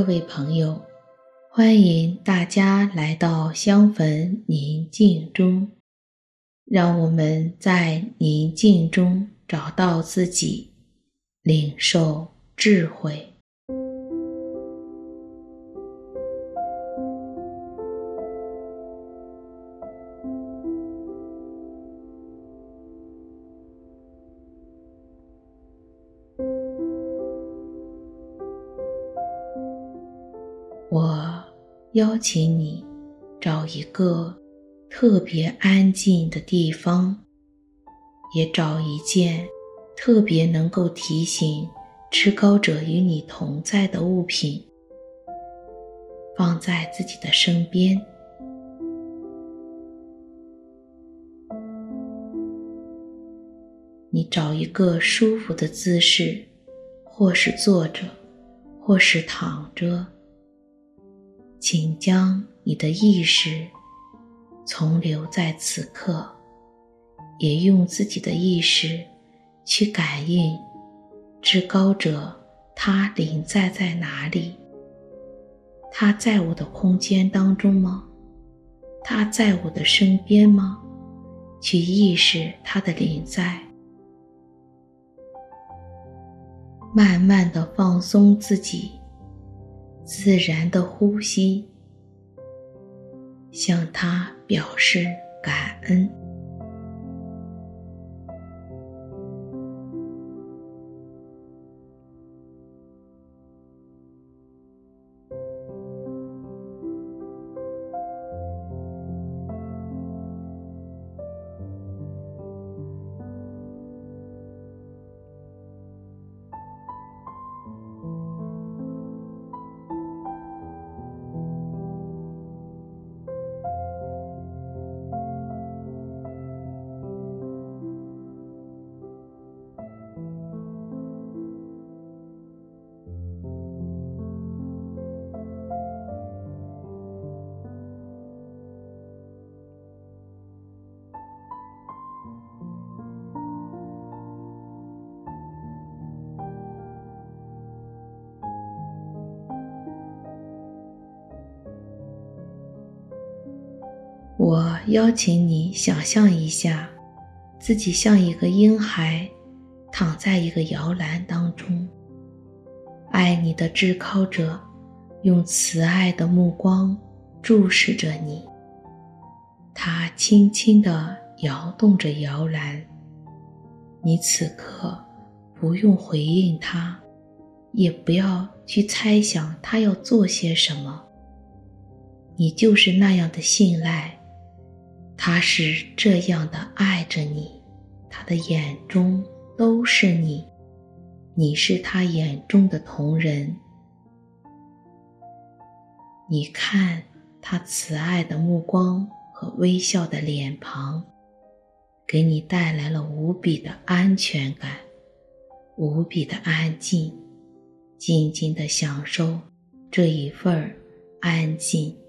各位朋友，欢迎大家来到香焚宁静中，让我们在宁静中找到自己，领受智慧。我邀请你找一个特别安静的地方，也找一件特别能够提醒至高者与你同在的物品，放在自己的身边。你找一个舒服的姿势，或是坐着，或是躺着。请将你的意识从留在此刻，也用自己的意识去感应至高者，他临在在哪里？他在我的空间当中吗？他在我的身边吗？去意识他的临在，慢慢的放松自己。自然的呼吸，向他表示感恩。我邀请你想象一下，自己像一个婴孩，躺在一个摇篮当中。爱你的至高者，用慈爱的目光注视着你。他轻轻地摇动着摇篮，你此刻不用回应他，也不要去猜想他要做些什么。你就是那样的信赖。他是这样的爱着你，他的眼中都是你，你是他眼中的瞳人。你看他慈爱的目光和微笑的脸庞，给你带来了无比的安全感，无比的安静，静静的享受这一份安静。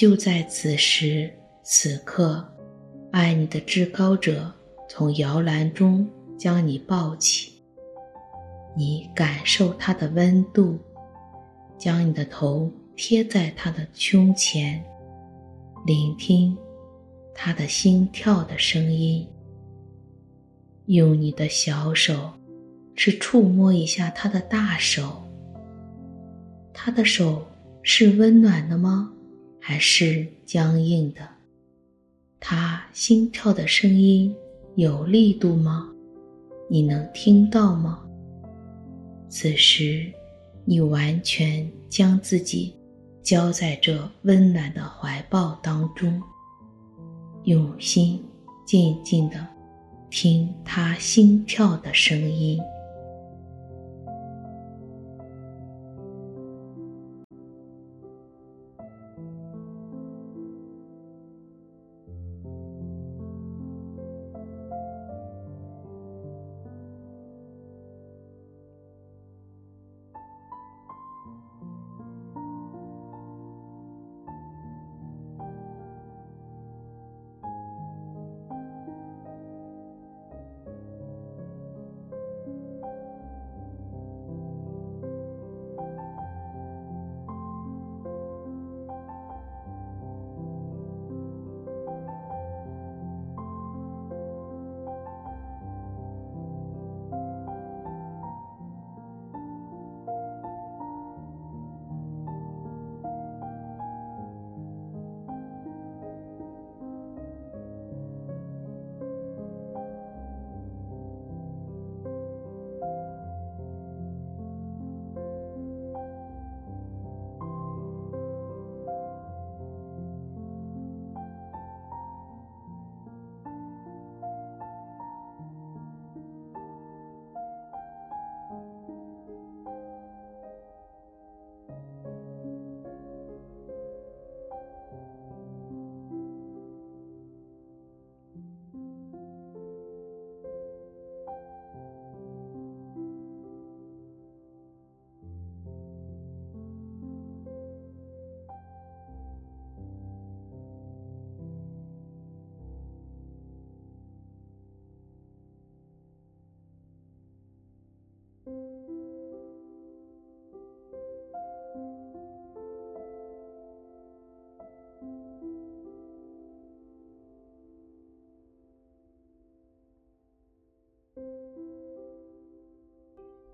就在此时此刻，爱你的至高者从摇篮中将你抱起，你感受他的温度，将你的头贴在他的胸前，聆听他的心跳的声音。用你的小手去触摸一下他的大手。他的手是温暖的吗？还是僵硬的？他心跳的声音有力度吗？你能听到吗？此时，你完全将自己交在这温暖的怀抱当中，用心静静地听他心跳的声音。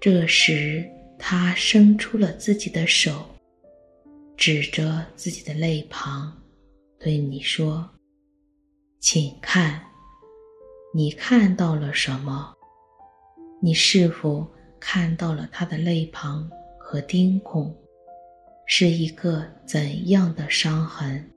这时，他伸出了自己的手，指着自己的肋旁，对你说：“请看，你看到了什么？你是否看到了他的肋旁和钉孔？是一个怎样的伤痕？”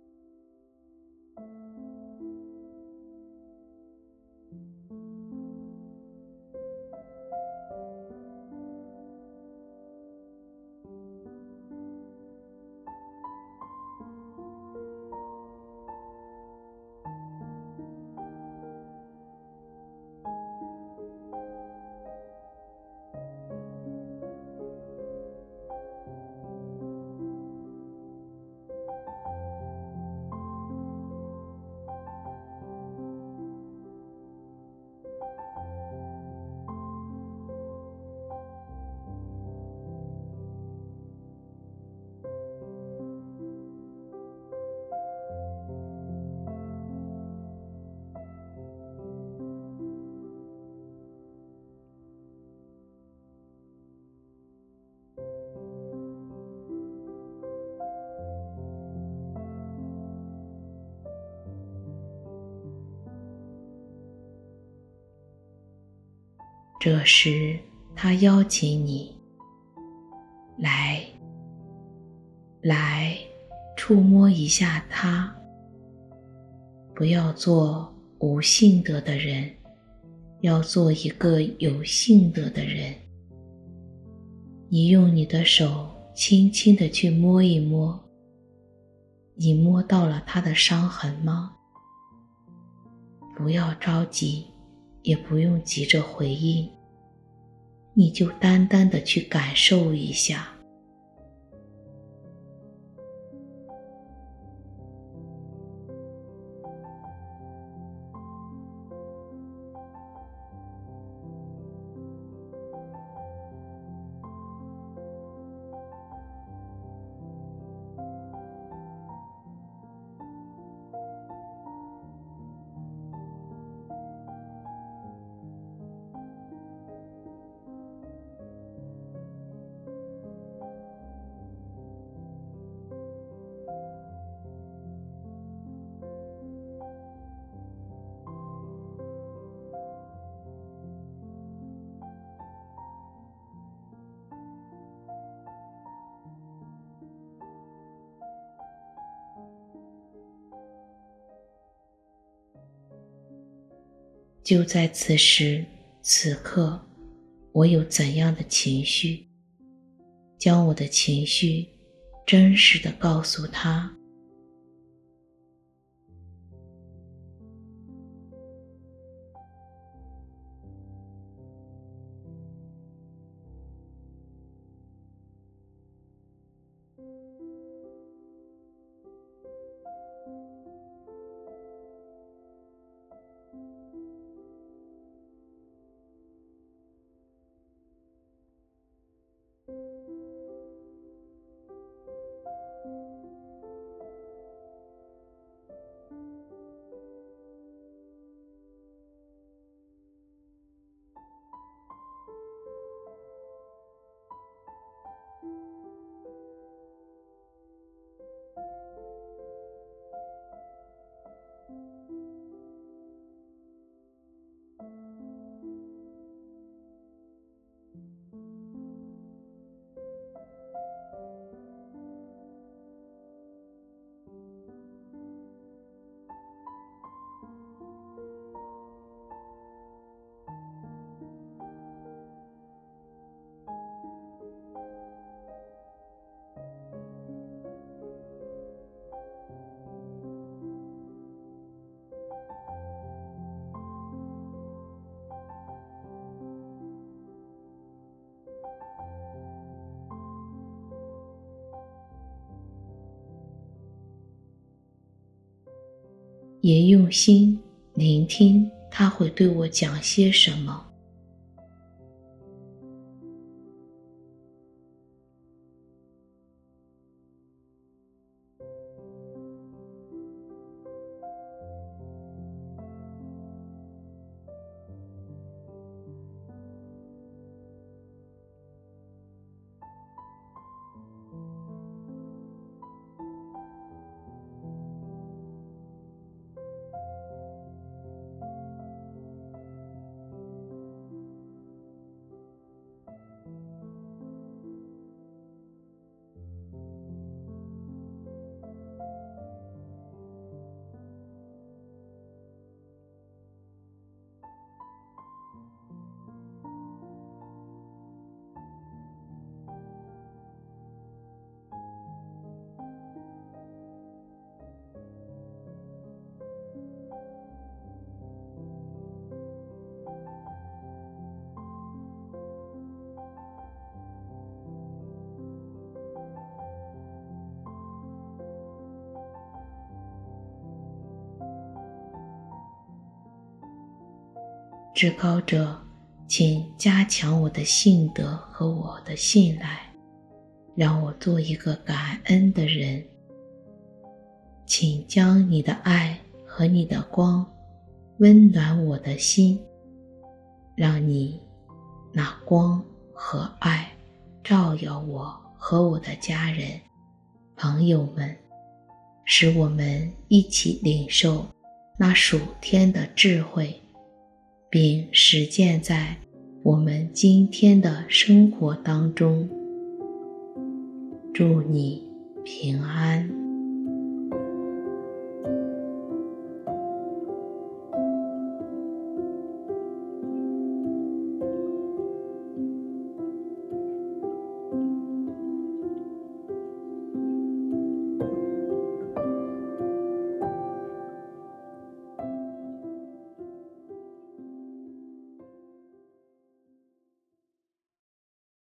这时，他邀请你来，来触摸一下他。不要做无性德的人，要做一个有性德的人。你用你的手轻轻的去摸一摸，你摸到了他的伤痕吗？不要着急。也不用急着回应，你就单单的去感受一下。就在此时此刻，我有怎样的情绪，将我的情绪真实的告诉他。也用心聆听他会对我讲些什么。至高者，请加强我的信德和我的信赖，让我做一个感恩的人。请将你的爱和你的光温暖我的心，让你那光和爱照耀我和我的家人、朋友们，使我们一起领受那属天的智慧。并实践在我们今天的生活当中。祝你平安。